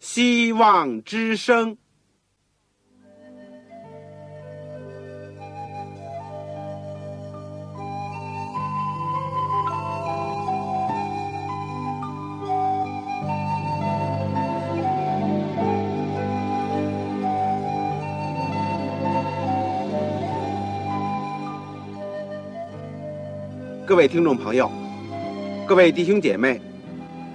希望之声。各位听众朋友，各位弟兄姐妹，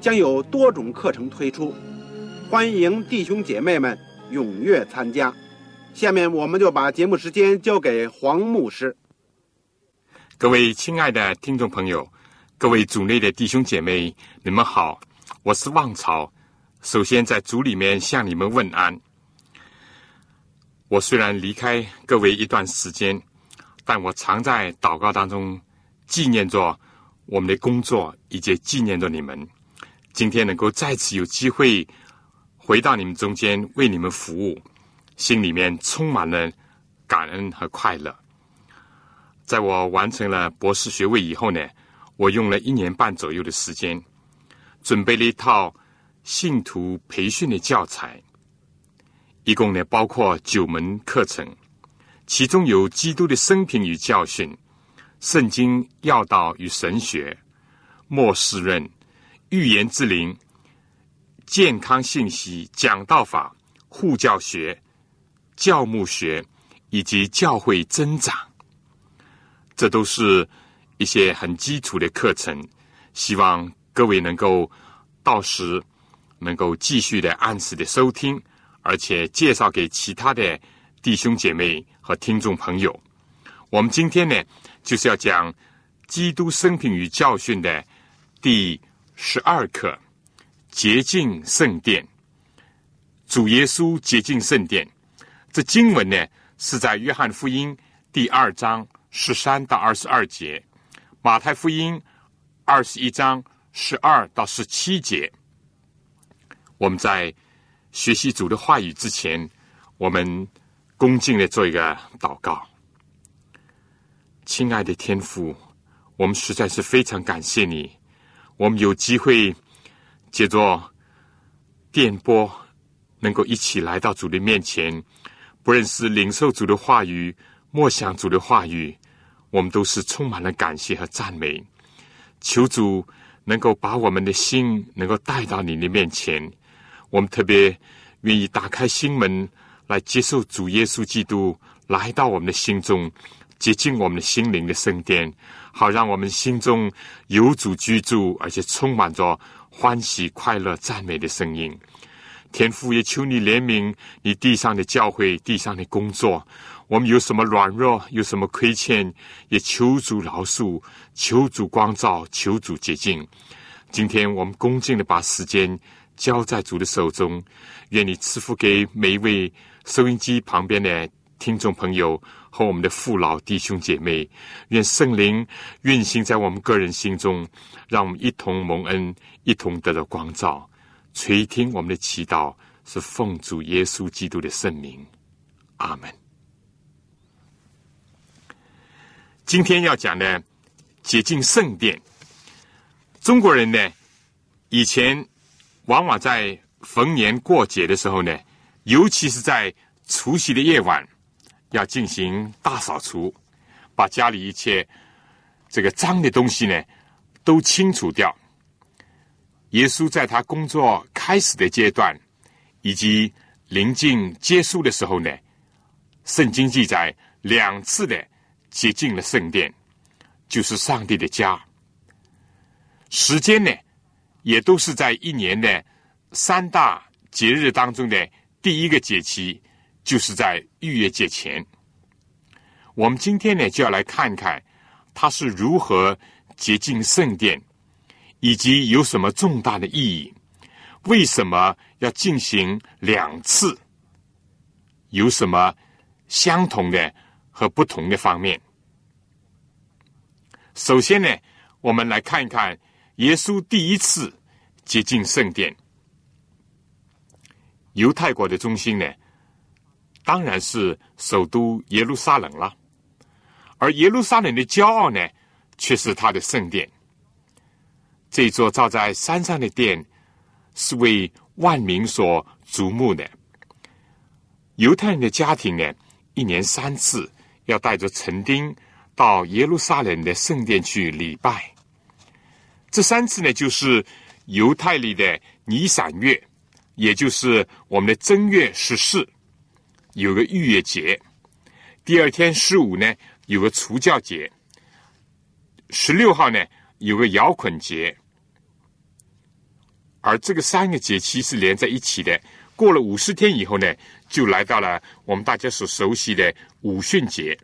将有多种课程推出，欢迎弟兄姐妹们踊跃参加。下面我们就把节目时间交给黄牧师。各位亲爱的听众朋友，各位组内的弟兄姐妹，你们好，我是旺朝。首先在组里面向你们问安。我虽然离开各位一段时间，但我常在祷告当中。纪念着我们的工作，以及纪念着你们。今天能够再次有机会回到你们中间，为你们服务，心里面充满了感恩和快乐。在我完成了博士学位以后呢，我用了一年半左右的时间，准备了一套信徒培训的教材，一共呢包括九门课程，其中有基督的生平与教训。圣经要道与神学、末世论、预言之灵、健康信息、讲道法、护教学、教牧学以及教会增长，这都是一些很基础的课程。希望各位能够到时能够继续的按时的收听，而且介绍给其他的弟兄姐妹和听众朋友。我们今天呢？就是要讲基督生平与教训的第十二课：洁净圣殿。主耶稣洁净圣殿。这经文呢是在约翰福音第二章十三到二十二节，马太福音二十一章十二到十七节。我们在学习主的话语之前，我们恭敬的做一个祷告。亲爱的天父，我们实在是非常感谢你。我们有机会借着电波，能够一起来到主的面前，不认识领受主的话语，默想主的话语，我们都是充满了感谢和赞美。求主能够把我们的心能够带到你的面前，我们特别愿意打开心门来接受主耶稣基督来到我们的心中。洁净我们的心灵的圣殿，好让我们心中有主居住，而且充满着欢喜、快乐、赞美的声音。天父也求你怜悯你地上的教会、地上的工作。我们有什么软弱，有什么亏欠，也求主饶恕，求主光照，求主洁净。今天我们恭敬的把时间交在主的手中，愿你赐福给每一位收音机旁边的听众朋友。和我们的父老弟兄姐妹，愿圣灵运行在我们个人心中，让我们一同蒙恩，一同得到光照，垂听我们的祈祷，是奉主耶稣基督的圣名，阿门。今天要讲的洁净圣殿，中国人呢，以前往往在逢年过节的时候呢，尤其是在除夕的夜晚。要进行大扫除，把家里一切这个脏的东西呢都清除掉。耶稣在他工作开始的阶段，以及临近结束的时候呢，圣经记载两次的洁净了圣殿，就是上帝的家。时间呢，也都是在一年的三大节日当中的第一个节期。就是在逾越节前，我们今天呢就要来看看他是如何洁净圣殿，以及有什么重大的意义？为什么要进行两次，有什么相同的和不同的方面？首先呢，我们来看一看耶稣第一次接近圣殿。犹太国的中心呢，当然是首都耶路撒冷了，而耶路撒冷的骄傲呢，却是他的圣殿。这座造在山上的殿，是为万民所瞩目的。犹太人的家庭呢，一年三次要带着陈丁到耶路撒冷的圣殿去礼拜。这三次呢，就是犹太里的尼散月，也就是我们的正月十四，有个逾越节；第二天十五呢，有个除教节；十六号呢，有个摇捆节。而这个三个节期是连在一起的。过了五十天以后呢，就来到了我们大家所熟悉的五旬节。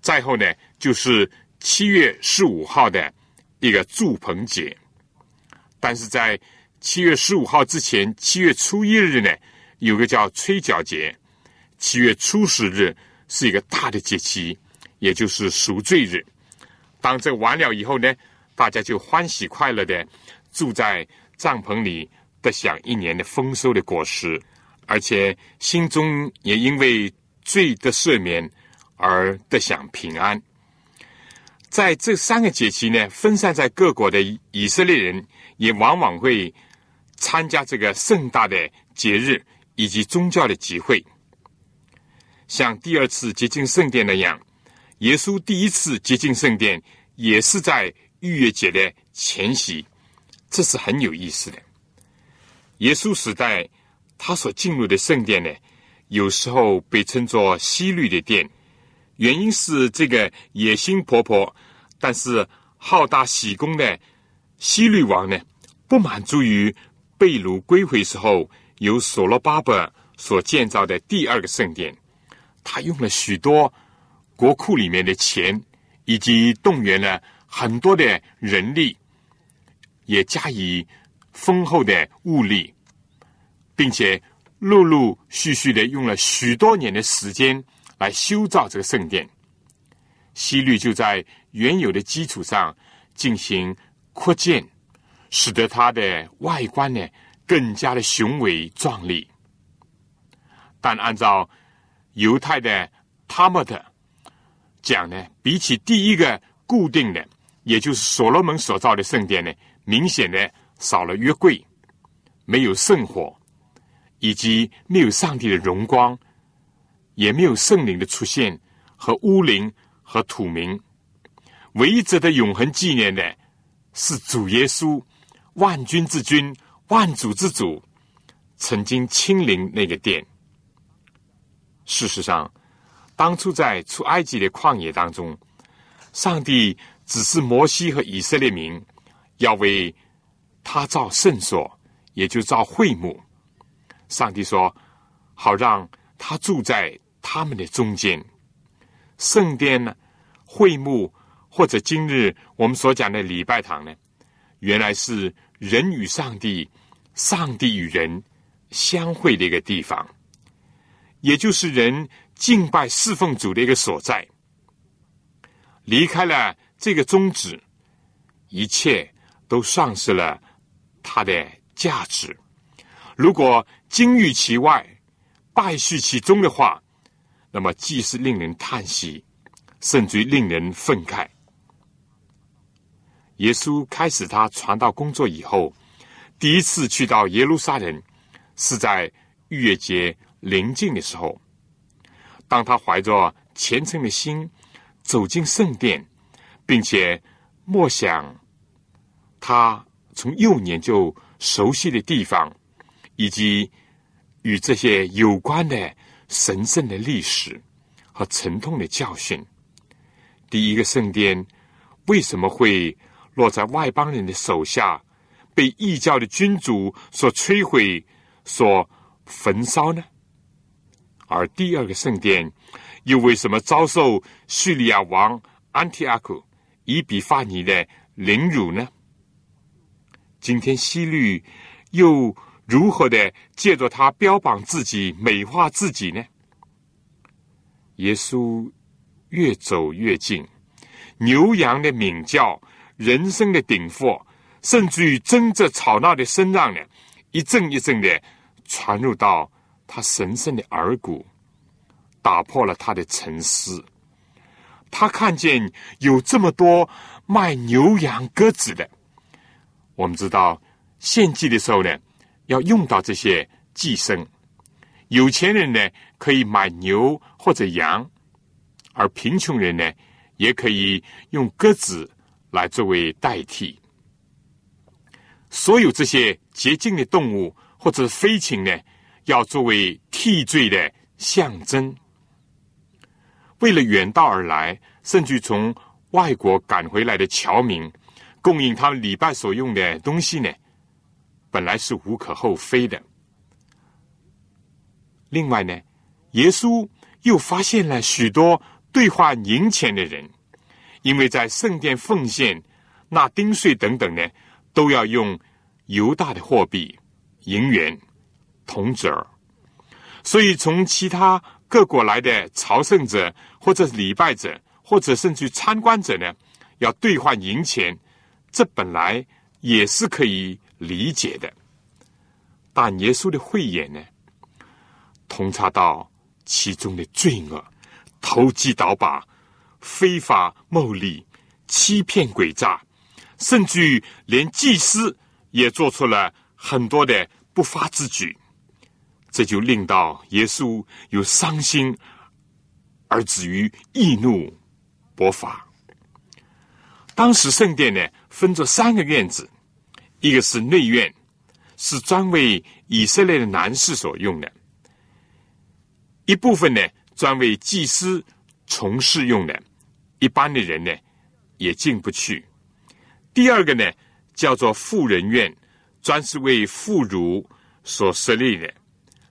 再后呢，就是七月十五号的一个祝棚节。但是在七月十五号之前，七月初一日呢，有个叫吹角节；七月初十日是一个大的节期，也就是赎罪日。当这完了以后呢，大家就欢喜快乐的。住在帐篷里，得享一年的丰收的果实，而且心中也因为罪的赦免而得享平安。在这三个节期呢，分散在各国的以色列人也往往会参加这个盛大的节日以及宗教的集会，像第二次接近圣殿那样，耶稣第一次接近圣殿也是在逾越节的前夕。这是很有意思的。耶稣时代，他所进入的圣殿呢，有时候被称作西律的殿，原因是这个野心勃勃，但是好大喜功的西律王呢，不满足于被掳归回时候由所罗巴伯所建造的第二个圣殿，他用了许多国库里面的钱，以及动员了很多的人力。也加以丰厚的物力，并且陆陆续续的用了许多年的时间来修造这个圣殿。西律就在原有的基础上进行扩建，使得它的外观呢更加的雄伟壮丽。但按照犹太的他们的讲呢，比起第一个固定的，也就是所罗门所造的圣殿呢。明显的少了约柜，没有圣火，以及没有上帝的荣光，也没有圣灵的出现和乌灵和土明。唯一值得永恒纪念的是主耶稣，万军之君、万主之主，曾经亲临那个殿。事实上，当初在出埃及的旷野当中，上帝只是摩西和以色列民。要为他造圣所，也就造会幕。上帝说：“好让他住在他们的中间。”圣殿呢，会幕或者今日我们所讲的礼拜堂呢，原来是人与上帝、上帝与人相会的一个地方，也就是人敬拜侍奉主的一个所在。离开了这个宗旨，一切。都丧失了它的价值。如果金玉其外，败絮其中的话，那么既是令人叹息，甚至于令人愤慨。耶稣开始他传道工作以后，第一次去到耶路撒冷，是在逾越节临近的时候。当他怀着虔诚的心走进圣殿，并且默想。他从幼年就熟悉的地方，以及与这些有关的神圣的历史和沉痛的教训。第一个圣殿为什么会落在外邦人的手下，被异教的君主所摧毁、所焚烧呢？而第二个圣殿又为什么遭受叙利亚王安提阿库以比法尼的凌辱呢？今天西律又如何的借着他标榜自己、美化自己呢？耶稣越走越近，牛羊的鸣叫、人生的鼎沸，甚至于争着吵闹的声浪呢，一阵一阵的传入到他神圣的耳骨，打破了他的沉思。他看见有这么多卖牛羊鸽子的，我们知道献祭的时候呢，要用到这些寄生。有钱人呢，可以买牛或者羊，而贫穷人呢，也可以用鸽子来作为代替。所有这些洁净的动物或者飞禽呢，要作为替罪的象征。为了远道而来，甚至从外国赶回来的侨民，供应他们礼拜所用的东西呢，本来是无可厚非的。另外呢，耶稣又发现了许多兑换银钱的人，因为在圣殿奉献、纳丁税等等呢，都要用犹大的货币、银元、铜子儿，所以从其他各国来的朝圣者，或者是礼拜者，或者甚至参观者呢，要兑换银钱，这本来也是可以理解的。但耶稣的慧眼呢？通察到其中的罪恶、投机倒把、非法牟利、欺骗诡诈，甚至于连祭司也做出了很多的不法之举，这就令到耶稣有伤心，而至于易怒勃发。当时圣殿呢，分着三个院子，一个是内院，是专为以色列的男士所用的。一部分呢，专为祭司从事用的，一般的人呢也进不去。第二个呢，叫做妇人院，专是为妇孺所设立的。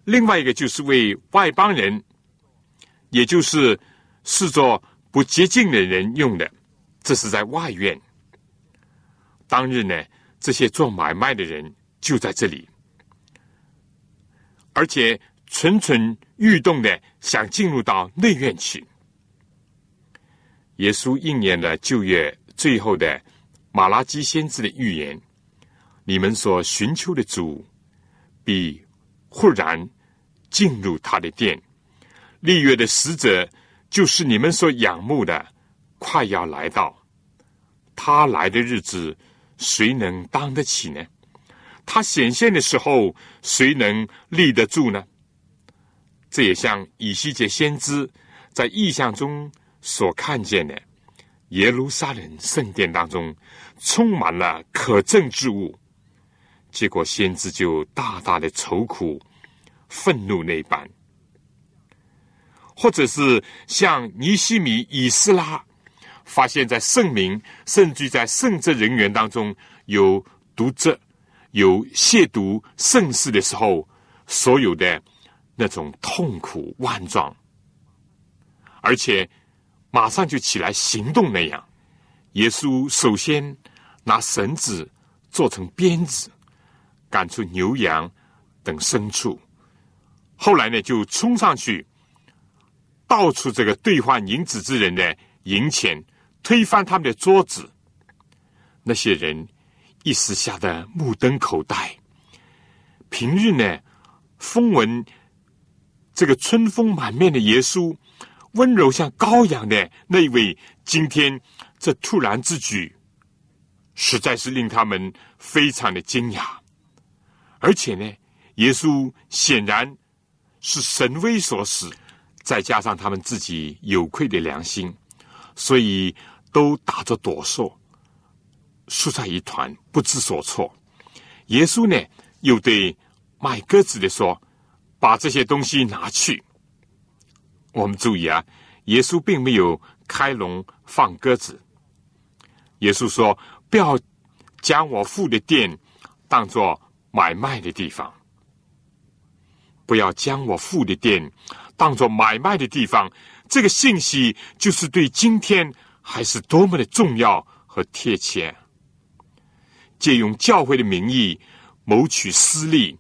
另外一个就是为外邦人，也就是视作不洁净的人用的，这是在外院。当日呢，这些做买卖的人就在这里，而且。蠢蠢欲动的想进入到内院去。耶稣应验了旧约最后的马拉基先知的预言：你们所寻求的主，必忽然进入他的殿。立约的使者，就是你们所仰慕的，快要来到。他来的日子，谁能当得起呢？他显现的时候，谁能立得住呢？这也像以西结先知在异象中所看见的，耶路撒冷圣殿当中充满了可憎之物，结果先知就大大的愁苦、愤怒那般；或者是像尼西米、以斯拉发现，在圣明甚至在圣职人员当中有渎职、有亵渎圣事的时候，所有的。那种痛苦万状，而且马上就起来行动那样。耶稣首先拿绳子做成鞭子，赶出牛羊等牲畜，后来呢就冲上去，盗出这个兑换银子之人的银钱，推翻他们的桌子。那些人一时吓得目瞪口呆。平日呢，风闻。这个春风满面的耶稣，温柔像羔羊的那位，今天这突然之举，实在是令他们非常的惊讶。而且呢，耶稣显然是神威所使，再加上他们自己有愧的良心，所以都打着哆嗦，缩在一团，不知所措。耶稣呢，又对卖鸽子的说。把这些东西拿去。我们注意啊，耶稣并没有开笼放鸽子。耶稣说：“不要将我父的店当做买卖的地方，不要将我父的店当做买卖的地方。”这个信息就是对今天还是多么的重要和贴切。借用教会的名义谋取私利、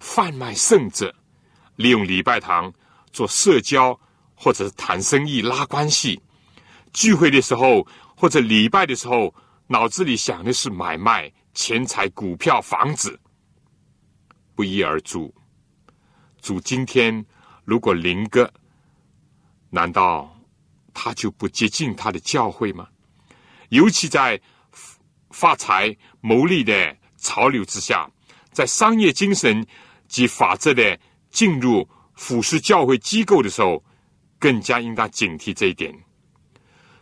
贩卖圣者，利用礼拜堂做社交或者是谈生意、拉关系。聚会的时候或者礼拜的时候，脑子里想的是买卖钱财、股票、房子，不一而足。主今天如果林哥，难道他就不接近他的教会吗？尤其在发财牟利的潮流之下，在商业精神及法则的进入腐蚀教会机构的时候，更加应当警惕这一点。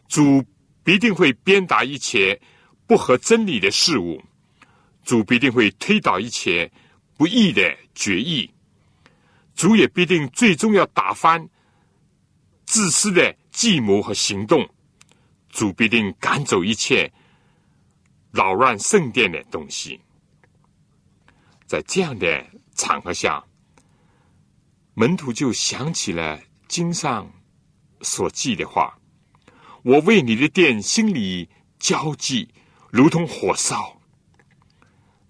主必定会鞭打一切不合真理的事物，主必定会推倒一切不义的决议，主也必定最终要打翻自私的计谋和行动，主必定赶走一切扰乱圣殿的东西。在这样的场合下，门徒就想起了经上所记的话。我为你的殿心里焦急，如同火烧。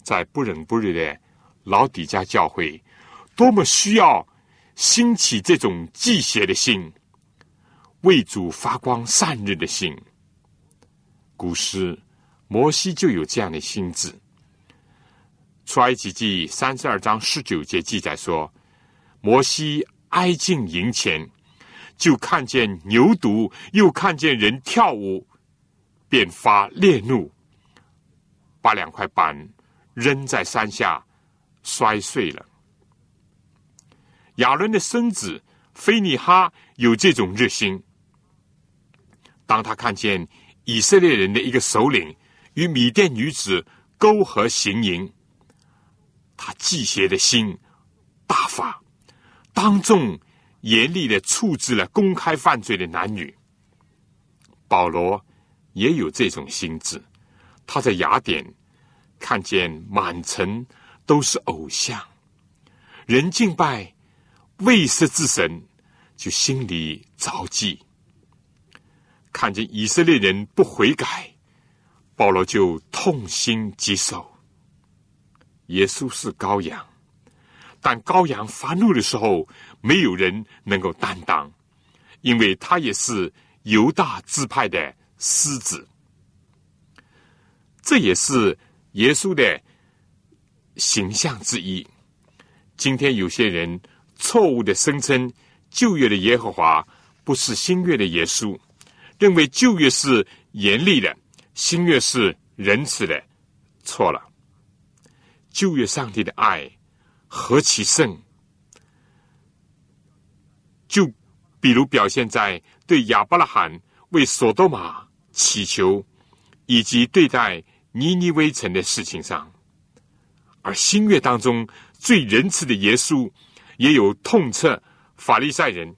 在不冷不热的老底家教会，多么需要兴起这种祭邪的心，为主发光散日的心。古诗摩西就有这样的心智。出埃及记三十二章十九节记载说，摩西挨近营前。就看见牛犊，又看见人跳舞，便发烈怒，把两块板扔在山下，摔碎了。亚伦的孙子菲尼哈有这种热心，当他看见以色列人的一个首领与米甸女子勾合行淫，他忌邪的心大发，当众。严厉的处置了公开犯罪的男女。保罗也有这种心智，他在雅典看见满城都是偶像，人敬拜未色之神，就心里着急。看见以色列人不悔改，保罗就痛心疾首。耶稣是羔羊，但羔羊发怒的时候。没有人能够担当，因为他也是犹大支派的狮子。这也是耶稣的形象之一。今天有些人错误的声称旧约的耶和华不是新约的耶稣，认为旧约是严厉的，新约是仁慈的，错了。旧约上帝的爱何其甚！就比如表现在对亚伯拉罕为索多玛祈求，以及对待尼尼微城的事情上，而新约当中最仁慈的耶稣，也有痛斥法利赛人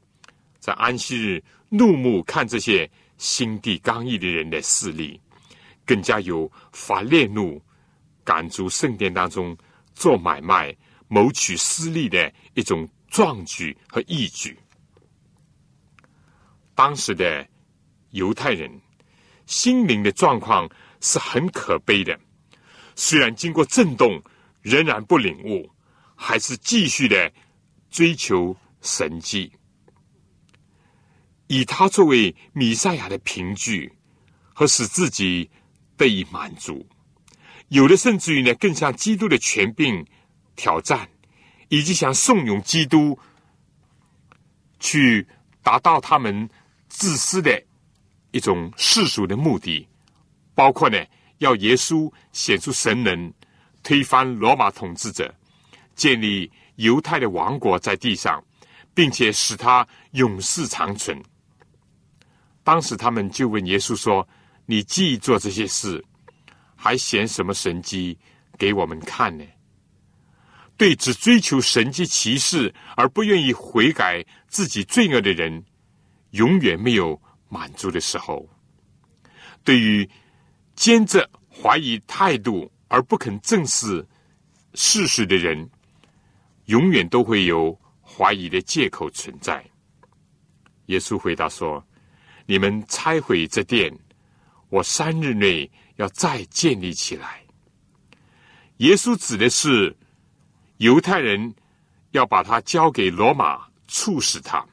在安息日怒目看这些心地刚毅的人的势力，更加有法烈怒赶逐圣殿当中做买卖、谋取私利的一种壮举和义举。当时的犹太人心灵的状况是很可悲的，虽然经过震动，仍然不领悟，还是继续的追求神迹，以他作为弥赛亚的凭据和使自己得以满足。有的甚至于呢，更像基督的权柄挑战，以及想怂恿基督去达到他们。自私的一种世俗的目的，包括呢，要耶稣显出神能，推翻罗马统治者，建立犹太的王国在地上，并且使他永世长存。当时他们就问耶稣说：“你既做这些事，还显什么神迹给我们看呢？”对只追求神迹奇事而不愿意悔改自己罪恶的人。永远没有满足的时候。对于坚着怀疑态度而不肯正视事实的人，永远都会有怀疑的借口存在。耶稣回答说：“你们拆毁这殿，我三日内要再建立起来。”耶稣指的是犹太人要把他交给罗马处死他，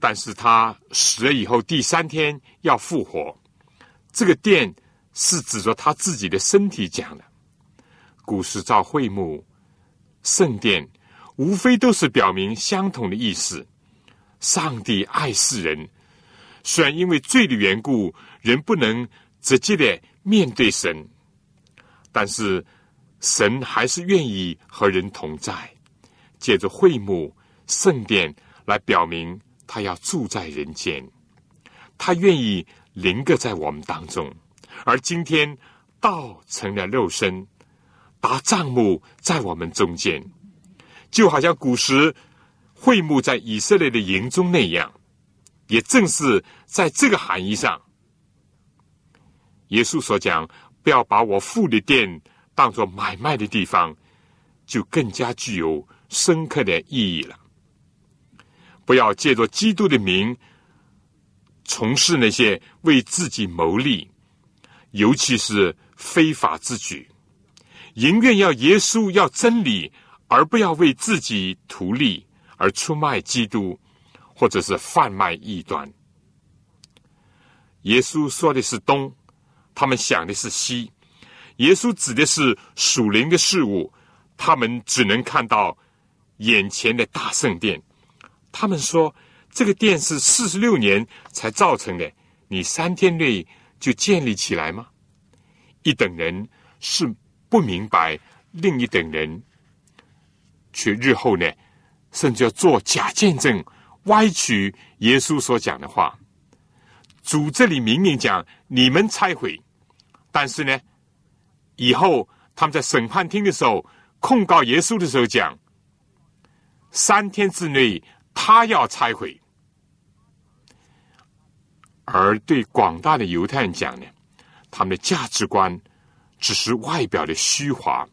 但是他死了以后第三天要复活。这个殿是指着他自己的身体讲的。古时造会幕、圣殿，无非都是表明相同的意思。上帝爱世人，虽然因为罪的缘故，人不能直接的面对神，但是神还是愿意和人同在，借着会幕、圣殿来表明他要住在人间，他愿意临格在我们当中。而今天道成了肉身。搭帐幕在我们中间，就好像古时会幕在以色列的营中那样。也正是在这个含义上，耶稣所讲“不要把我父的殿当做买卖的地方”，就更加具有深刻的意义了。不要借着基督的名从事那些为自己谋利，尤其是非法之举。宁愿要耶稣要真理，而不要为自己图利而出卖基督，或者是贩卖异端。耶稣说的是东，他们想的是西。耶稣指的是属灵的事物，他们只能看到眼前的大圣殿。他们说这个殿是四十六年才造成的，你三天内就建立起来吗？一等人是。不明白另一等人，却日后呢，甚至要做假见证，歪曲耶稣所讲的话。主这里明明讲你们拆毁，但是呢，以后他们在审判厅的时候控告耶稣的时候讲，三天之内他要拆毁。而对广大的犹太人讲呢，他们的价值观。只是外表的虚华、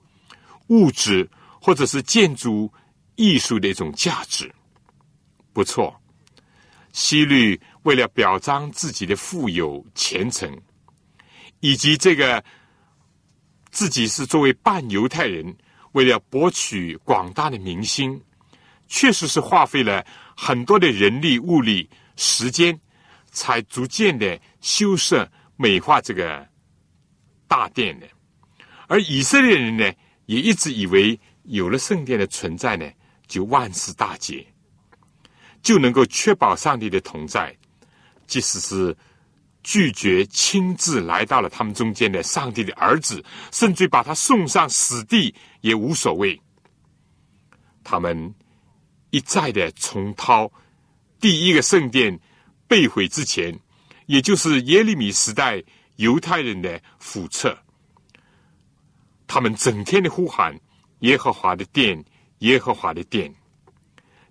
物质或者是建筑艺术的一种价值，不错。希律为了表彰自己的富有虔诚，以及这个自己是作为半犹太人，为了博取广大的民心，确实是花费了很多的人力、物力、时间，才逐渐的修饰美化这个大殿的。而以色列人呢，也一直以为有了圣殿的存在呢，就万事大吉，就能够确保上帝的同在。即使是拒绝亲自来到了他们中间的上帝的儿子，甚至把他送上死地也无所谓。他们一再的重蹈第一个圣殿被毁之前，也就是耶利米时代犹太人的覆辙。他们整天的呼喊耶和华的殿，耶和华的殿。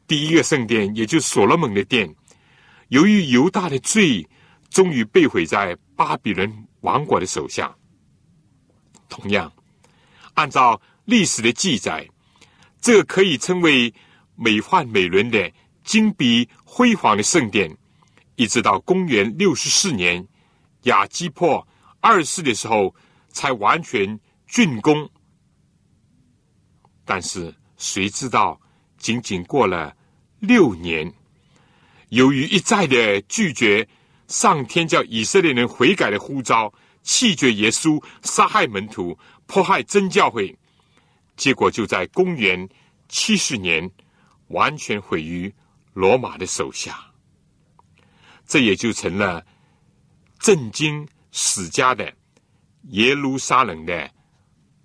第一个圣殿，也就是所罗门的殿，由于犹大的罪，终于被毁在巴比伦王国的手下。同样，按照历史的记载，这个可以称为美幻美轮的金碧辉煌的圣殿，一直到公元六十四年亚基破二世的时候，才完全。竣工，但是谁知道，仅仅过了六年，由于一再的拒绝上天叫以色列人悔改的呼召，弃绝耶稣，杀害门徒，迫害真教会，结果就在公元七十年完全毁于罗马的手下。这也就成了震惊史家的耶路撒冷的。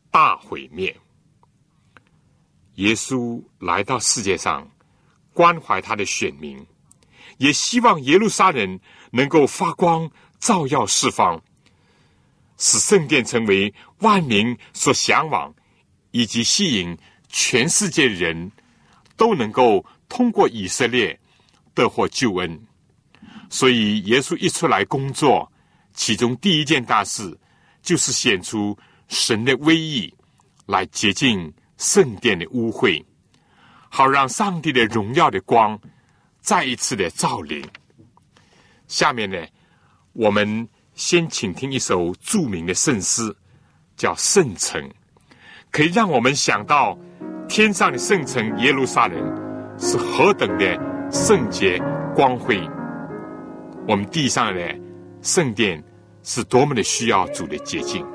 大毁灭。耶稣来到世界上，关怀他的选民，也希望耶路撒冷能够发光，照耀四方，使圣殿成为万民所向往，以及吸引全世界人都能够通过以色列得获救恩。所以，耶稣一出来工作，其中第一件大事就是显出。神的威仪来洁净圣殿的污秽，好让上帝的荣耀的光再一次的照临。下面呢，我们先请听一首著名的圣诗，叫《圣城》，可以让我们想到天上的圣城耶路撒冷是何等的圣洁光辉，我们地上的圣殿是多么的需要主的洁净。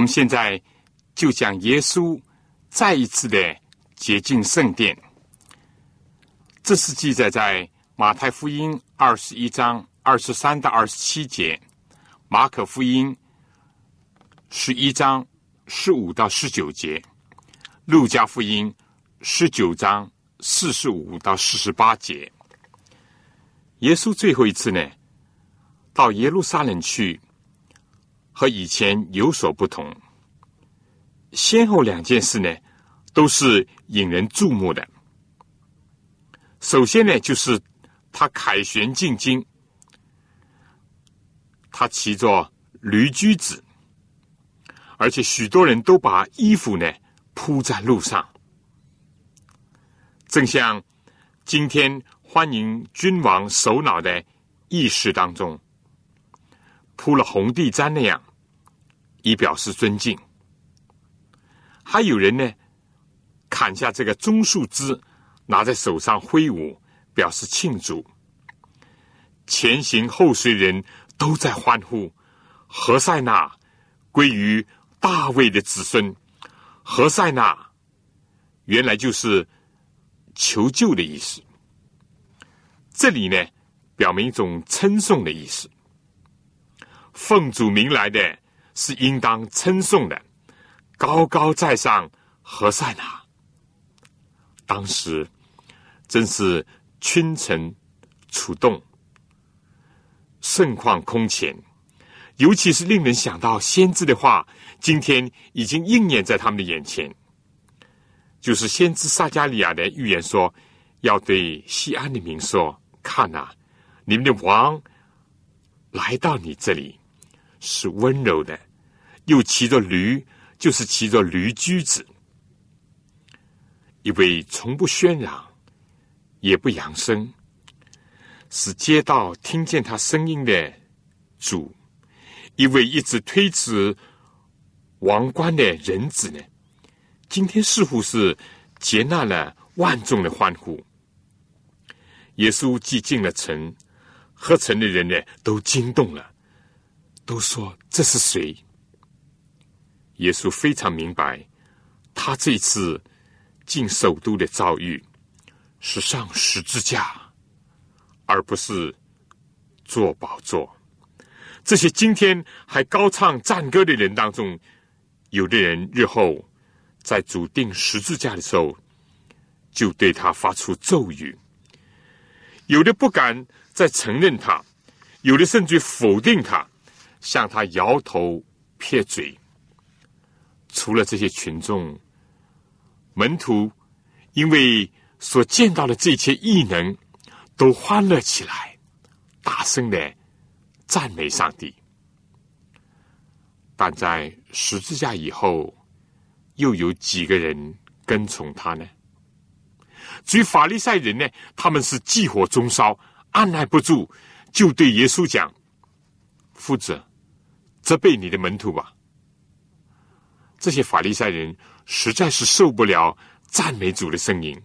我们现在就讲耶稣再一次的洁净圣殿，这是记载在马太福音二十一章二十三到二十七节，马可福音十一章十五到十九节，路加福音十九章四十五到四十八节。耶稣最后一次呢，到耶路撒冷去。和以前有所不同，先后两件事呢，都是引人注目的。首先呢，就是他凯旋进京，他骑着驴驹子，而且许多人都把衣服呢铺在路上，正像今天欢迎君王首脑的仪式当中铺了红地毡那样。以表示尊敬，还有人呢，砍下这个棕树枝，拿在手上挥舞，表示庆祝。前行后随人都在欢呼：何塞纳归于大卫的子孙。何塞纳原来就是求救的意思。这里呢，表明一种称颂的意思。奉主名来的是应当称颂的，高高在上，何塞纳。当时真是群臣出动，盛况空前。尤其是令人想到先知的话，今天已经应验在他们的眼前。就是先知撒加利亚的预言说，要对西安的民说：“看呐，你们的王来到你这里，是温柔的，又骑着驴，就是骑着驴驹子，一位从不喧嚷，也不扬声，使街道听见他声音的主。”一位一直推辞王冠的人子呢，今天似乎是接纳了万众的欢呼。耶稣既进了城，合城的人呢都惊动了，都说这是谁？耶稣非常明白，他这次进首都的遭遇是上十字架，而不是坐宝座。这些今天还高唱赞歌的人当中，有的人日后在主定十字架的时候，就对他发出咒语；有的不敢再承认他，有的甚至否定他，向他摇头撇嘴。除了这些群众，门徒因为所见到的这些异能，都欢乐起来，大声的。赞美上帝，但在十字架以后，又有几个人跟从他呢？至于法利赛人呢，他们是忌火中烧，按耐不住，就对耶稣讲：“夫子，责备你的门徒吧。”这些法利赛人实在是受不了赞美主的声音，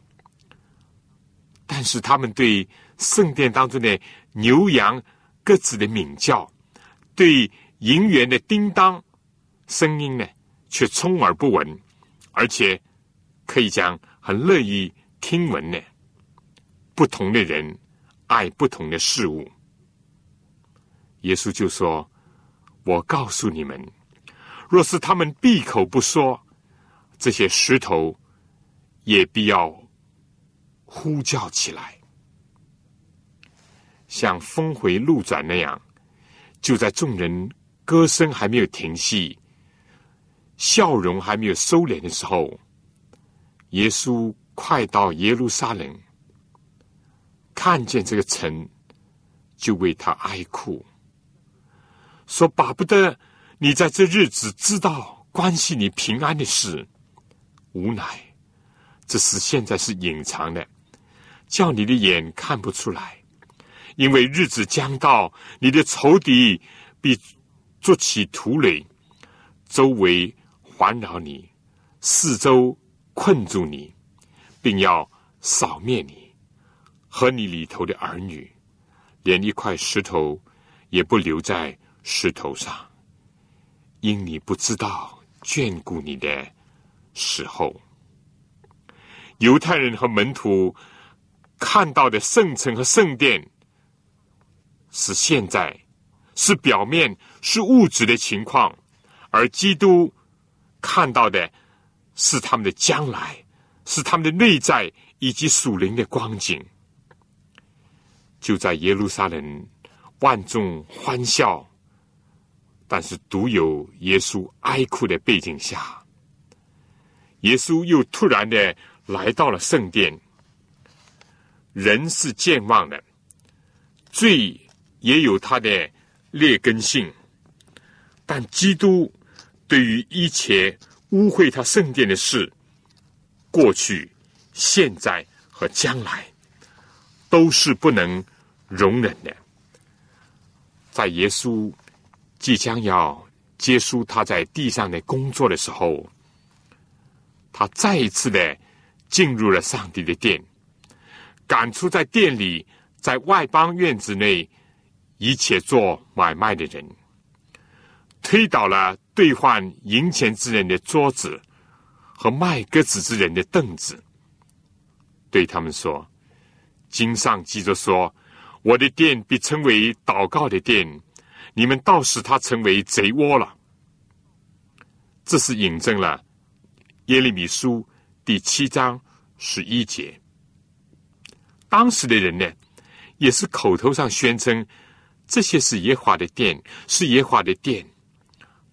但是他们对圣殿当中的牛羊。各自的鸣叫，对银元的叮当声音呢，却充耳不闻，而且可以讲很乐意听闻呢。不同的人爱不同的事物，耶稣就说：“我告诉你们，若是他们闭口不说，这些石头也必要呼叫起来。”像峰回路转那样，就在众人歌声还没有停息、笑容还没有收敛的时候，耶稣快到耶路撒冷，看见这个城，就为他哀哭，说：“巴不得你在这日子知道关系你平安的事，无奈这事现在是隐藏的，叫你的眼看不出来。”因为日子将到，你的仇敌必筑起土垒，周围环绕你，四周困住你，并要扫灭你和你里头的儿女，连一块石头也不留在石头上，因你不知道眷顾你的时候。犹太人和门徒看到的圣城和圣殿。是现在，是表面，是物质的情况，而基督看到的是他们的将来，是他们的内在以及属灵的光景。就在耶路撒冷，万众欢笑，但是独有耶稣哀哭的背景下，耶稣又突然的来到了圣殿。人是健忘的，罪。也有他的劣根性，但基督对于一切污秽他圣殿的事，过去、现在和将来，都是不能容忍的。在耶稣即将要结束他在地上的工作的时候，他再一次的进入了上帝的殿，赶出在店里、在外邦院子内。一切做买卖的人，推倒了兑换银钱之人的桌子和卖鸽子之人的凳子，对他们说：“经上记着说，我的殿必称为祷告的殿，你们倒使他成为贼窝了。”这是引证了耶利米书第七章十一节。当时的人呢，也是口头上宣称这些是耶华的殿，是耶华的殿，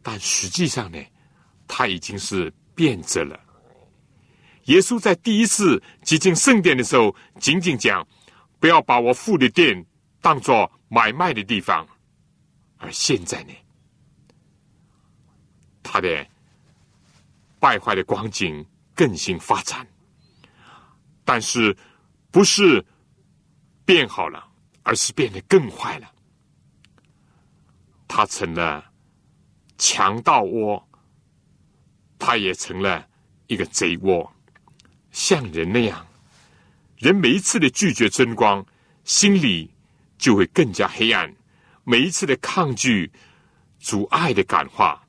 但实际上呢，他已经是变质了。耶稣在第一次接近圣殿的时候，仅仅讲不要把我父的殿当作买卖的地方，而现在呢，他的。败坏的光景更新发展，但是不是变好了，而是变得更坏了。他成了强盗窝，他也成了一个贼窝，像人那样。人每一次的拒绝真光，心里就会更加黑暗；每一次的抗拒阻碍的感化。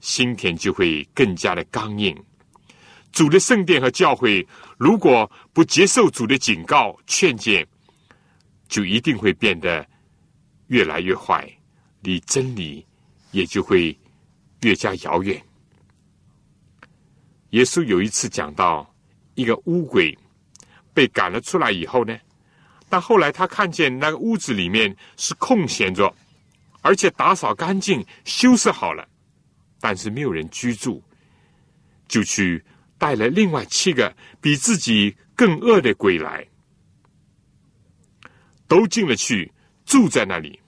心田就会更加的刚硬。主的圣殿和教会，如果不接受主的警告劝诫，就一定会变得越来越坏，离真理也就会越加遥远。耶稣有一次讲到一个乌鬼被赶了出来以后呢，但后来他看见那个屋子里面是空闲着，而且打扫干净、修饰好了。但是没有人居住，就去带了另外七个比自己更恶的鬼来，都进了去住在那里。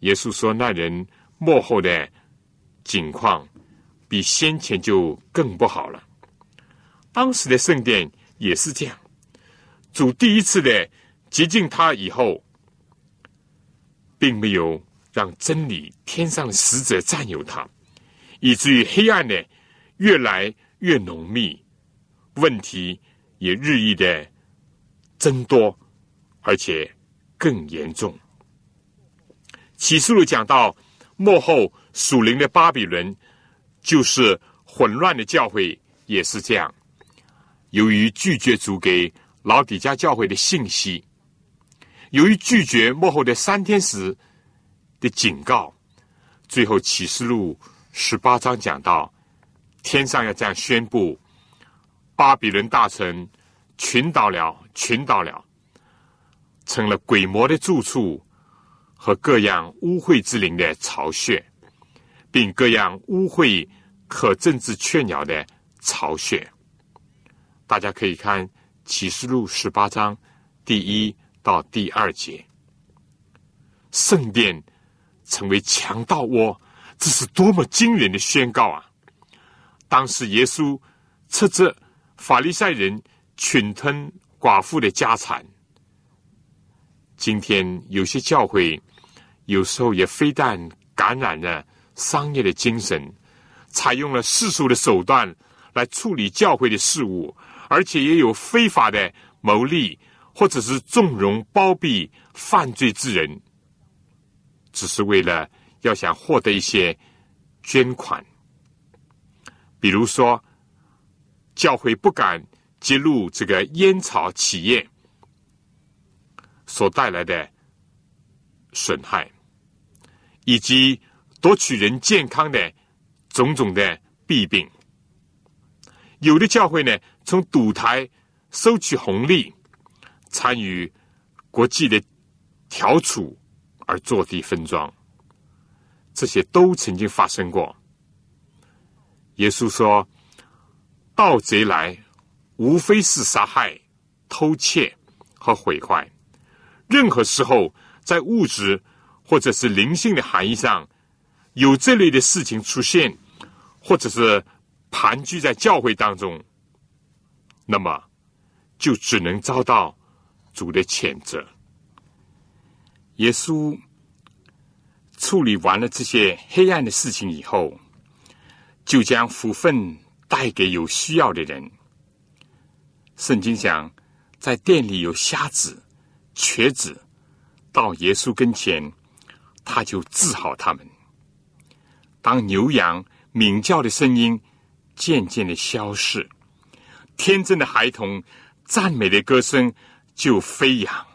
耶稣说：“那人幕后的景况比先前就更不好了。当时的圣殿也是这样，主第一次的接近他以后，并没有让真理天上的使者占有他。”以至于黑暗呢越来越浓密，问题也日益的增多，而且更严重。启示录讲到幕后属灵的巴比伦，就是混乱的教会，也是这样。由于拒绝主给老底家教会的信息，由于拒绝幕后的三天时的警告，最后启示录。十八章讲到，天上要这样宣布：巴比伦大臣群岛了，群岛了，成了鬼魔的住处和各样污秽之灵的巢穴，并各样污秽可政治雀鸟的巢穴。大家可以看启示录十八章第一到第二节，圣殿成为强盗窝。这是多么惊人的宣告啊！当时耶稣斥责法利赛人群吞寡妇的家产。今天有些教会有时候也非但感染了商业的精神，采用了世俗的手段来处理教会的事务，而且也有非法的牟利，或者是纵容包庇犯罪之人，只是为了。要想获得一些捐款，比如说，教会不敢揭露这个烟草企业所带来的损害，以及夺取人健康的种种的弊病。有的教会呢，从赌台收取红利，参与国际的调处而坐地分赃。这些都曾经发生过。耶稣说：“盗贼来，无非是杀害、偷窃和毁坏。任何时候，在物质或者是灵性的含义上，有这类的事情出现，或者是盘踞在教会当中，那么就只能遭到主的谴责。”耶稣。处理完了这些黑暗的事情以后，就将福分带给有需要的人。圣经讲，在店里有瞎子、瘸子，到耶稣跟前，他就治好他们。当牛羊鸣叫的声音渐渐的消逝，天真的孩童赞美的歌声就飞扬，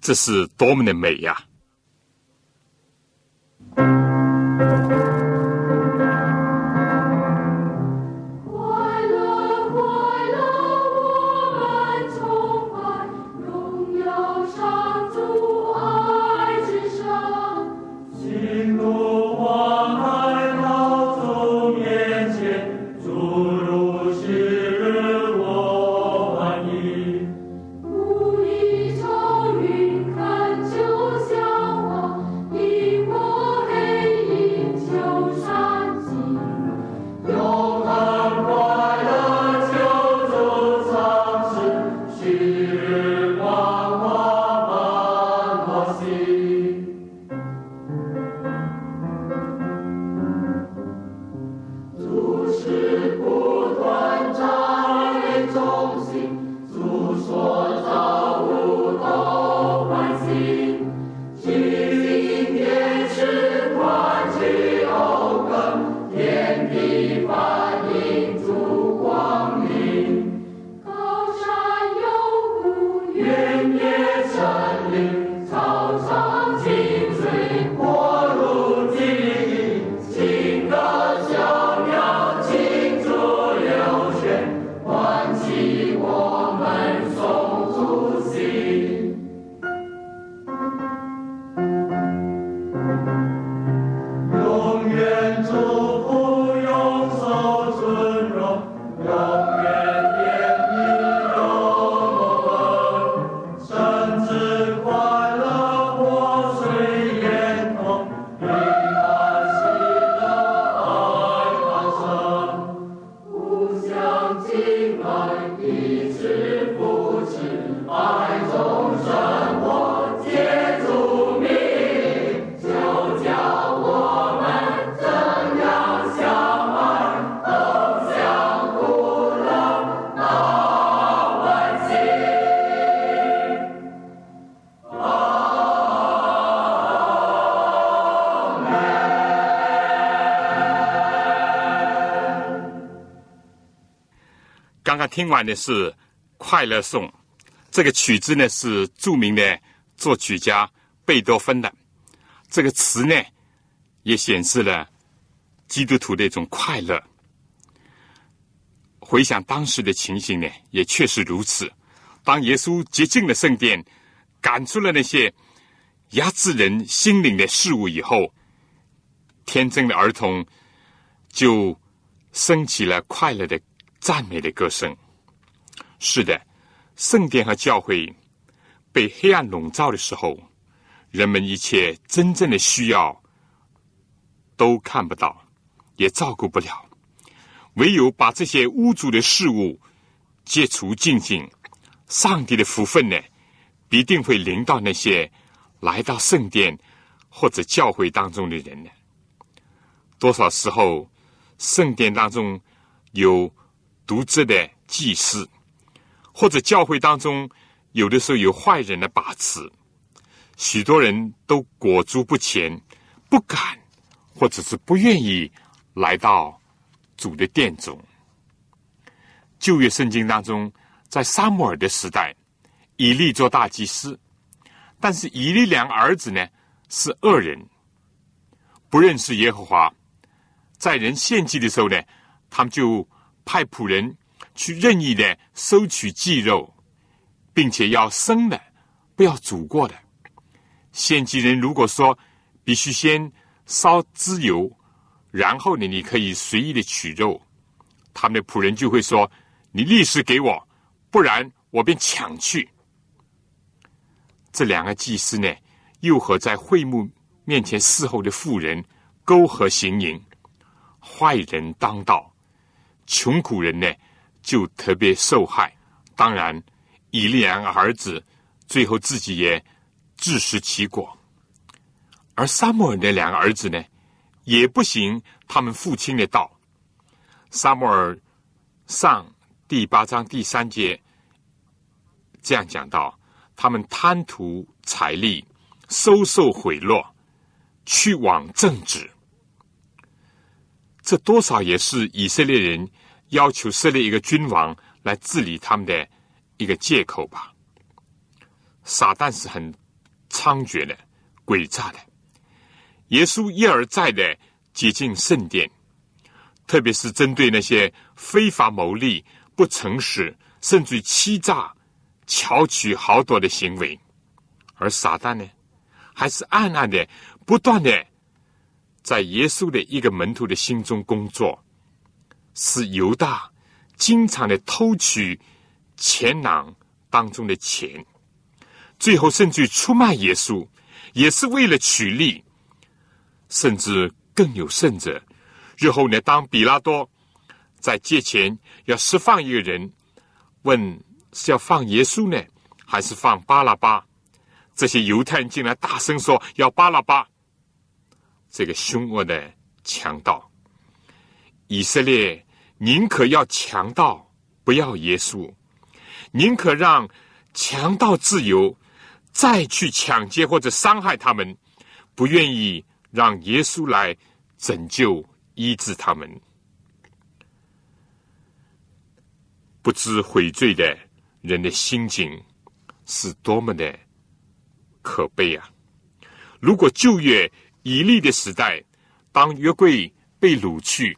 这是多么的美呀！听完的是《快乐颂》，这个曲子呢是著名的作曲家贝多芬的。这个词呢也显示了基督徒的一种快乐。回想当时的情形呢，也确实如此。当耶稣洁净了圣殿，赶出了那些压制人心灵的事物以后，天真的儿童就升起了快乐的。赞美的歌声，是的，圣殿和教会被黑暗笼罩的时候，人们一切真正的需要都看不到，也照顾不了。唯有把这些污浊的事物解除净净，上帝的福分呢，必定会临到那些来到圣殿或者教会当中的人呢。多少时候，圣殿当中有。独自的祭司，或者教会当中，有的时候有坏人的把持，许多人都裹足不前，不敢，或者是不愿意来到主的殿中。旧约圣经当中，在沙摩尔的时代，以利做大祭司，但是以利两个儿子呢是恶人，不认识耶和华，在人献祭的时候呢，他们就。派仆人去任意的收取祭肉，并且要生的，不要煮过的。献祭人如果说必须先烧脂油，然后呢，你可以随意的取肉，他们的仆人就会说：“你立时给我，不然我便抢去。”这两个祭司呢，又和在会幕面前侍候的妇人勾合行淫，坏人当道。穷苦人呢，就特别受害。当然，以利亚儿子最后自己也自食其果。而撒母耳的两个儿子呢，也不行他们父亲的道。撒母耳上第八章第三节这样讲到：他们贪图财力，收受贿赂，去往正直。这多少也是以色列人要求设立一个君王来治理他们的一个借口吧。撒旦是很猖獗的、诡诈的。耶稣一而再的接近圣殿，特别是针对那些非法牟利、不诚实，甚至欺诈、巧取豪夺的行为，而撒旦呢，还是暗暗的、不断的。在耶稣的一个门徒的心中工作，是犹大经常的偷取钱囊当中的钱，最后甚至出卖耶稣，也是为了取利。甚至更有甚者，日后呢，当比拉多在借钱要释放一个人，问是要放耶稣呢，还是放巴拉巴？这些犹太人竟然大声说要巴拉巴。这个凶恶的强盗，以色列宁可要强盗，不要耶稣；宁可让强盗自由，再去抢劫或者伤害他们，不愿意让耶稣来拯救医治他们。不知悔罪的人的心境是多么的可悲啊！如果旧约。以利的时代，当约柜被掳去，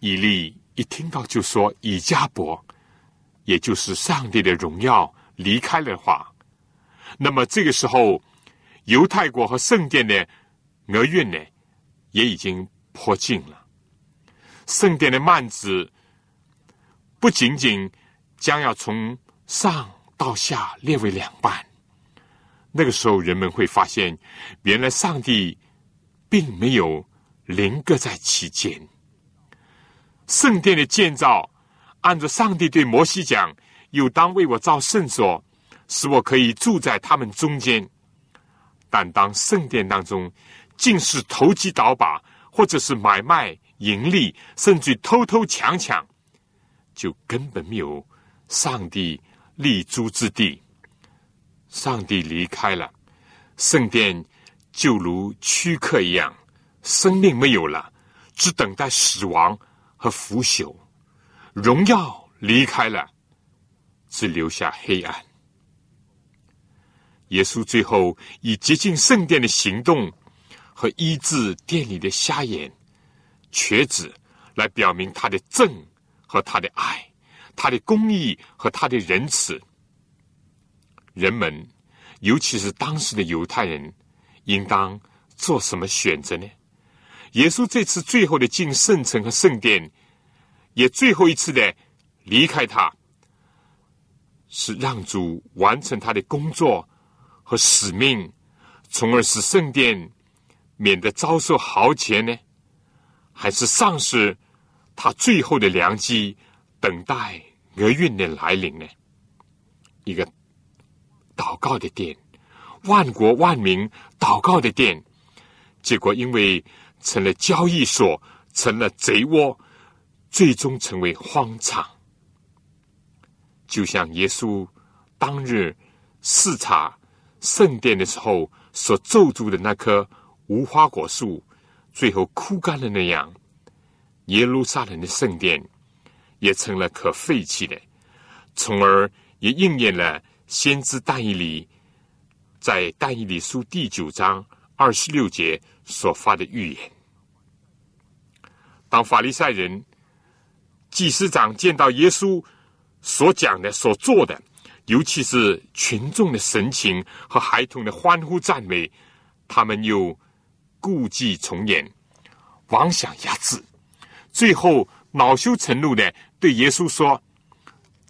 以利一听到就说以加伯，也就是上帝的荣耀离开了话，那么这个时候，犹太国和圣殿的厄运呢，也已经迫近了。圣殿的幔子不仅仅将要从上到下裂为两半，那个时候人们会发现，原来上帝。并没有临搁在其间。圣殿的建造，按照上帝对摩西讲，又当为我造圣所，使我可以住在他们中间。但当圣殿当中尽是投机倒把，或者是买卖盈利，甚至偷偷抢抢，就根本没有上帝立足之地。上帝离开了圣殿。就如躯壳一样，生命没有了，只等待死亡和腐朽。荣耀离开了，只留下黑暗。耶稣最后以接近圣殿的行动和医治殿里的瞎眼、瘸子，来表明他的正和他的爱，他的公义和他的仁慈。人们，尤其是当时的犹太人。应当做什么选择呢？耶稣这次最后的进圣城和圣殿，也最后一次的离开他，是让主完成他的工作和使命，从而使圣殿免得遭受豪劫呢？还是丧失他最后的良机，等待厄运的来临呢？一个祷告的殿。万国万民祷告的殿，结果因为成了交易所，成了贼窝，最终成为荒场。就像耶稣当日视察圣殿的时候所咒住的那棵无花果树，最后枯干了那样，耶路撒冷的圣殿也成了可废弃的，从而也应验了先知但以理。在但以理书第九章二十六节所发的预言，当法利赛人、祭司长见到耶稣所讲的、所做的，尤其是群众的神情和孩童的欢呼赞美，他们又故伎重演，妄想压制，最后恼羞成怒的对耶稣说：“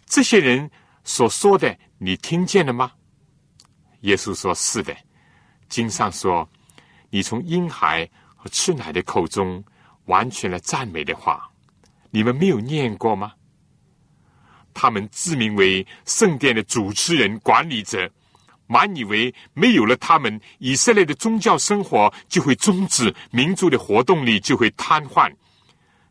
这些人所说的，你听见了吗？”耶稣说：“是的，经上说，你从婴孩和吃奶的口中完全了赞美的话，你们没有念过吗？他们自名为圣殿的主持人、管理者，满以为没有了他们，以色列的宗教生活就会终止，民族的活动力就会瘫痪。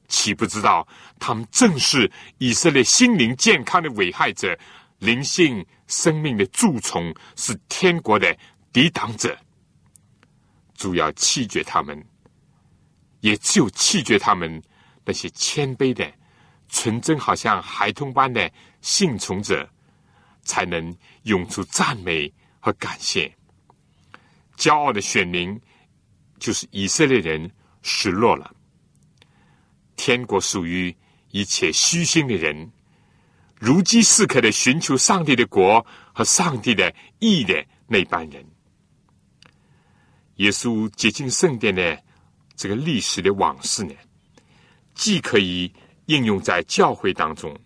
岂不知道他们正是以色列心灵健康的危害者，灵性。”生命的蛀虫是天国的抵挡者，主要弃绝他们，也只有弃绝他们，那些谦卑的、纯真，好像孩童般的信从者，才能涌出赞美和感谢。骄傲的选民就是以色列人失落了。天国属于一切虚心的人，如饥似渴的寻求上帝的国和上帝的义的那班人。耶稣接近圣殿的这个历史的往事呢，既可以应用在教会当中，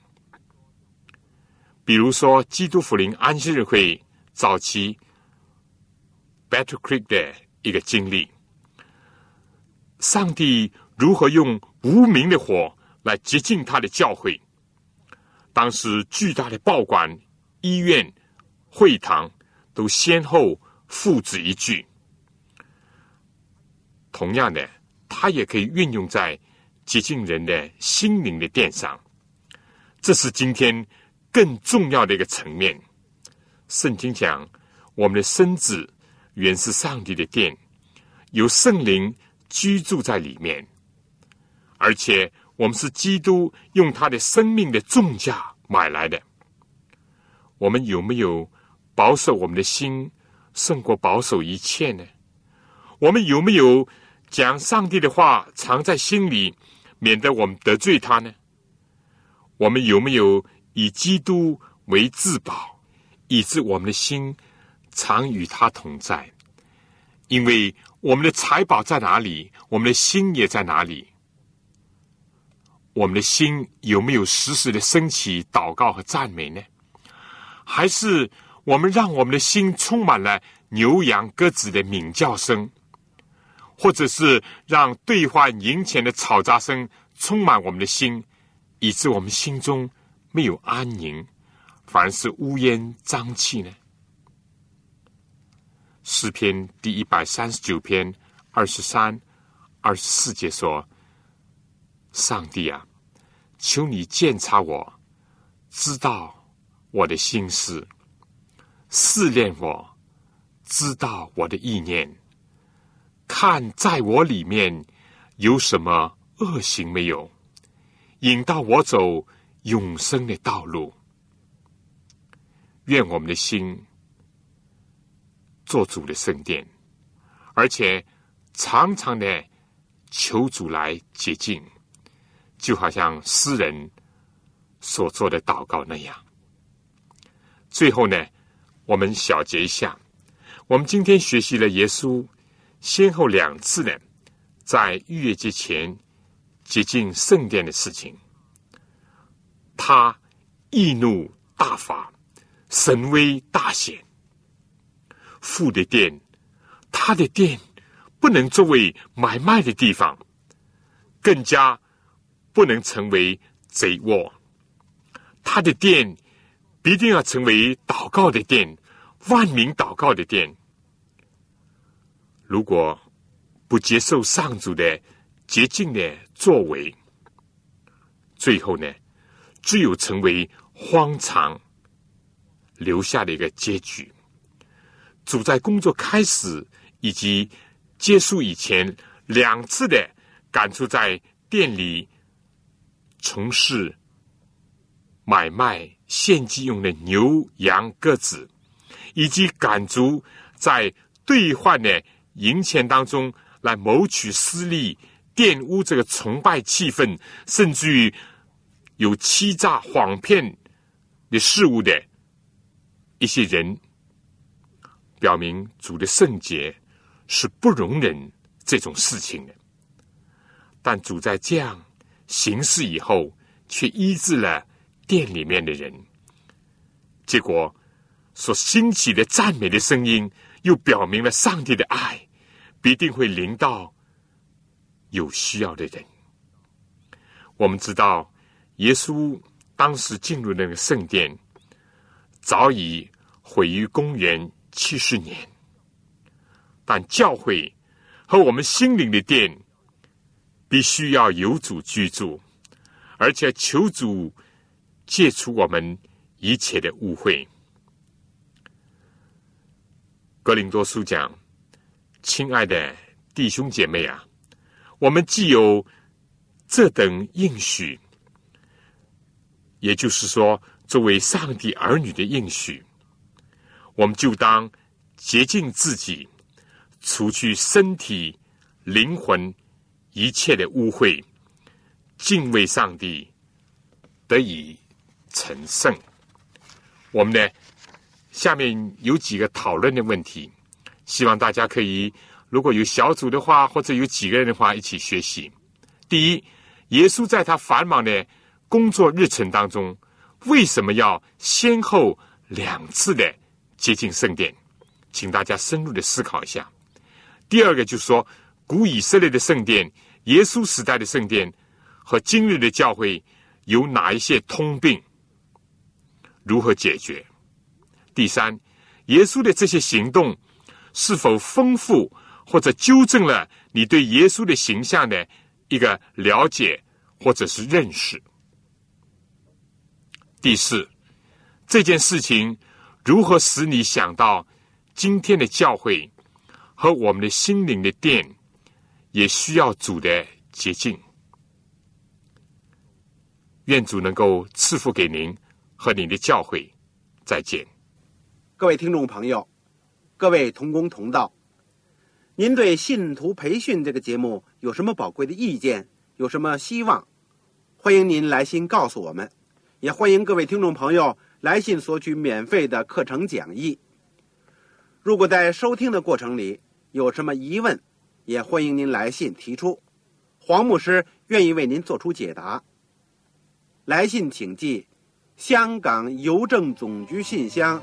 比如说基督福临安息日会早期 Battle Creek 的一个经历，上帝如何用无名的火来接近他的教会。当时巨大的报馆、医院、会堂都先后付之一炬。同样的，它也可以运用在接近人的心灵的殿上。这是今天更重要的一个层面。圣经讲，我们的身子原是上帝的殿，有圣灵居住在里面，而且我们是基督用他的生命的重价买来的。我们有没有保守我们的心胜过保守一切呢？我们有没有？将上帝的话藏在心里，免得我们得罪他呢？我们有没有以基督为至宝，以致我们的心常与他同在？因为我们的财宝在哪里，我们的心也在哪里。我们的心有没有时时的升起祷告和赞美呢？还是我们让我们的心充满了牛羊鸽子的鸣叫声？或者是让兑换银钱的吵杂声充满我们的心，以致我们心中没有安宁，反而是乌烟瘴气呢？诗篇第一百三十九篇二十三、二十四节说：“上帝啊，求你鉴察我，知道我的心思，试炼我，知道我的意念。”看，在我里面有什么恶行没有？引到我走永生的道路。愿我们的心做主的圣殿，而且常常的求主来洁净，就好像诗人所做的祷告那样。最后呢，我们小结一下，我们今天学习了耶稣。先后两次呢，在逾越节前接近圣殿的事情，他易怒大发，神威大显。父的殿，他的殿不能作为买卖的地方，更加不能成为贼窝。他的殿必定要成为祷告的殿，万民祷告的殿。如果不接受上主的洁净的作为，最后呢，只有成为荒唐留下的一个结局。主在工作开始以及结束以前两次的赶出在店里从事买卖献祭用的牛羊鸽子，以及赶逐在兑换的。银钱当中来谋取私利、玷污这个崇拜气氛，甚至于有欺诈、谎骗的事物的一些人，表明主的圣洁是不容忍这种事情的。但主在这样行事以后，却医治了店里面的人，结果所兴起的赞美的声音。又表明了上帝的爱必定会临到有需要的人。我们知道，耶稣当时进入那个圣殿，早已毁于公元七十年。但教会和我们心灵的殿，必须要有主居住，而且求主戒除我们一切的误会。格林多书讲：“亲爱的弟兄姐妹啊，我们既有这等应许，也就是说，作为上帝儿女的应许，我们就当洁净自己，除去身体、灵魂一切的污秽，敬畏上帝，得以成圣。我们呢，下面有几个讨论的问题，希望大家可以，如果有小组的话，或者有几个人的话，一起学习。第一，耶稣在他繁忙的工作日程当中，为什么要先后两次的接近圣殿？请大家深入的思考一下。第二个就是说，古以色列的圣殿、耶稣时代的圣殿和今日的教会有哪一些通病？如何解决？第三，耶稣的这些行动是否丰富或者纠正了你对耶稣的形象的一个了解或者是认识？第四，这件事情如何使你想到今天的教会和我们的心灵的殿也需要主的洁净？愿主能够赐福给您。和您的教会再见，各位听众朋友，各位同工同道，您对信徒培训这个节目有什么宝贵的意见？有什么希望？欢迎您来信告诉我们，也欢迎各位听众朋友来信索取免费的课程讲义。如果在收听的过程里有什么疑问，也欢迎您来信提出，黄牧师愿意为您做出解答。来信请寄。香港邮政总局信箱